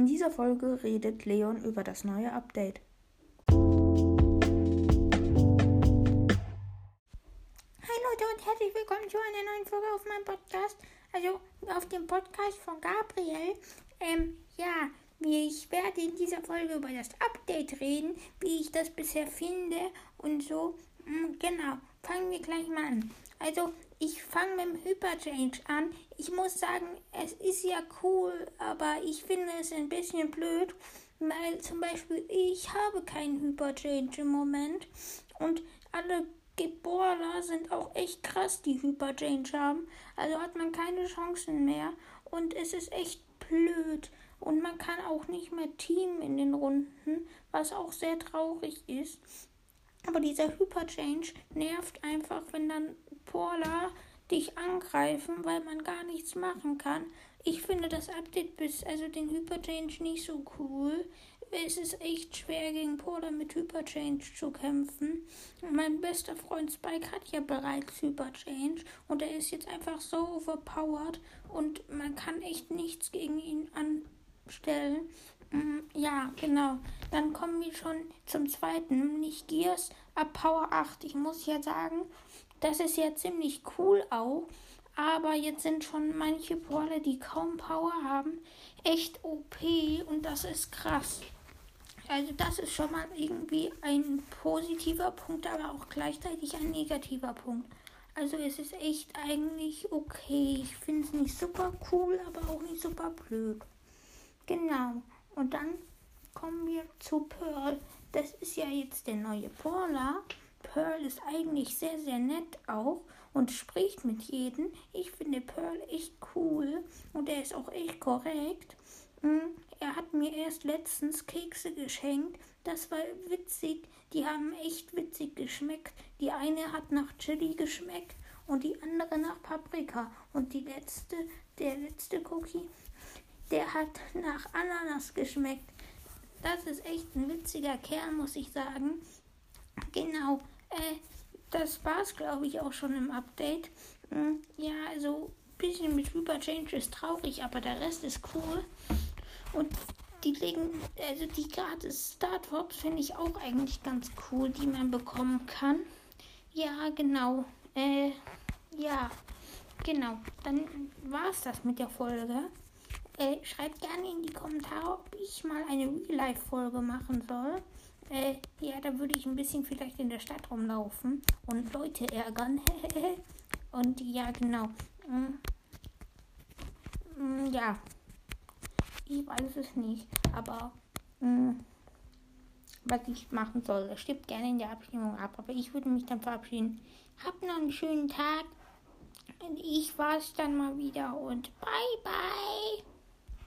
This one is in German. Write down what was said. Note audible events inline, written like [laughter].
In dieser Folge redet Leon über das neue Update. Hi Leute und herzlich willkommen zu einer neuen Folge auf meinem Podcast. Also auf dem Podcast von Gabriel. Ähm, ja, ich werde in dieser Folge über das Update reden, wie ich das bisher finde und so. Mm, genau, fangen wir gleich mal an. Also, ich fange mit dem Hyperchange an. Ich muss sagen, es ist ja cool, aber ich finde es ein bisschen blöd, weil zum Beispiel ich habe keinen Hyperchange im Moment und alle Geborer sind auch echt krass, die Hyperchange haben. Also hat man keine Chancen mehr und es ist echt blöd. Und man kann auch nicht mehr teamen in den Runden, was auch sehr traurig ist. Aber dieser Hyperchange nervt einfach, wenn dann Porla dich angreifen, weil man gar nichts machen kann. Ich finde das Update bis, also den Hyperchange nicht so cool. Es ist echt schwer gegen Polar mit Hyperchange zu kämpfen. Mein bester Freund Spike hat ja bereits Hyperchange und er ist jetzt einfach so overpowered und man kann echt nichts gegen ihn anstellen. Mm, ja, genau. Dann kommen wir schon zum zweiten, nicht Gears ab Power 8. Ich muss ja sagen, das ist ja ziemlich cool auch. Aber jetzt sind schon manche Brawler, die kaum Power haben, echt OP und das ist krass. Also das ist schon mal irgendwie ein positiver Punkt, aber auch gleichzeitig ein negativer Punkt. Also es ist echt eigentlich okay. Ich finde es nicht super cool, aber auch nicht super blöd. Genau. Und dann kommen wir zu Pearl. Das ist ja jetzt der neue Brawler. Pearl ist eigentlich sehr, sehr nett auch und spricht mit jedem. Ich finde Pearl echt cool und er ist auch echt korrekt. Hm, er hat mir erst letztens Kekse geschenkt. Das war witzig. Die haben echt witzig geschmeckt. Die eine hat nach Chili geschmeckt und die andere nach Paprika. Und die letzte, der letzte Cookie, der hat nach Ananas geschmeckt. Das ist echt ein witziger Kerl, muss ich sagen. Genau. Äh, das war's, glaube ich, auch schon im Update. Hm, ja, also ein bisschen mit Hyperchange ist traurig, aber der Rest ist cool. Und die legen, also die gratis Startwops finde ich auch eigentlich ganz cool, die man bekommen kann. Ja, genau. Äh, ja, genau. Dann war's das mit der Folge. Äh, schreibt gerne in die Kommentare, ob ich mal eine Real-Life-Folge machen soll. Äh, ja, da würde ich ein bisschen vielleicht in der Stadt rumlaufen und Leute ärgern. [laughs] und ja, genau. Mm, mm, ja. Ich weiß es nicht, aber mm, was ich machen soll, das stimmt gerne in der Abstimmung ab. Aber ich würde mich dann verabschieden. Habt noch einen schönen Tag. Und ich war's dann mal wieder und bye bye.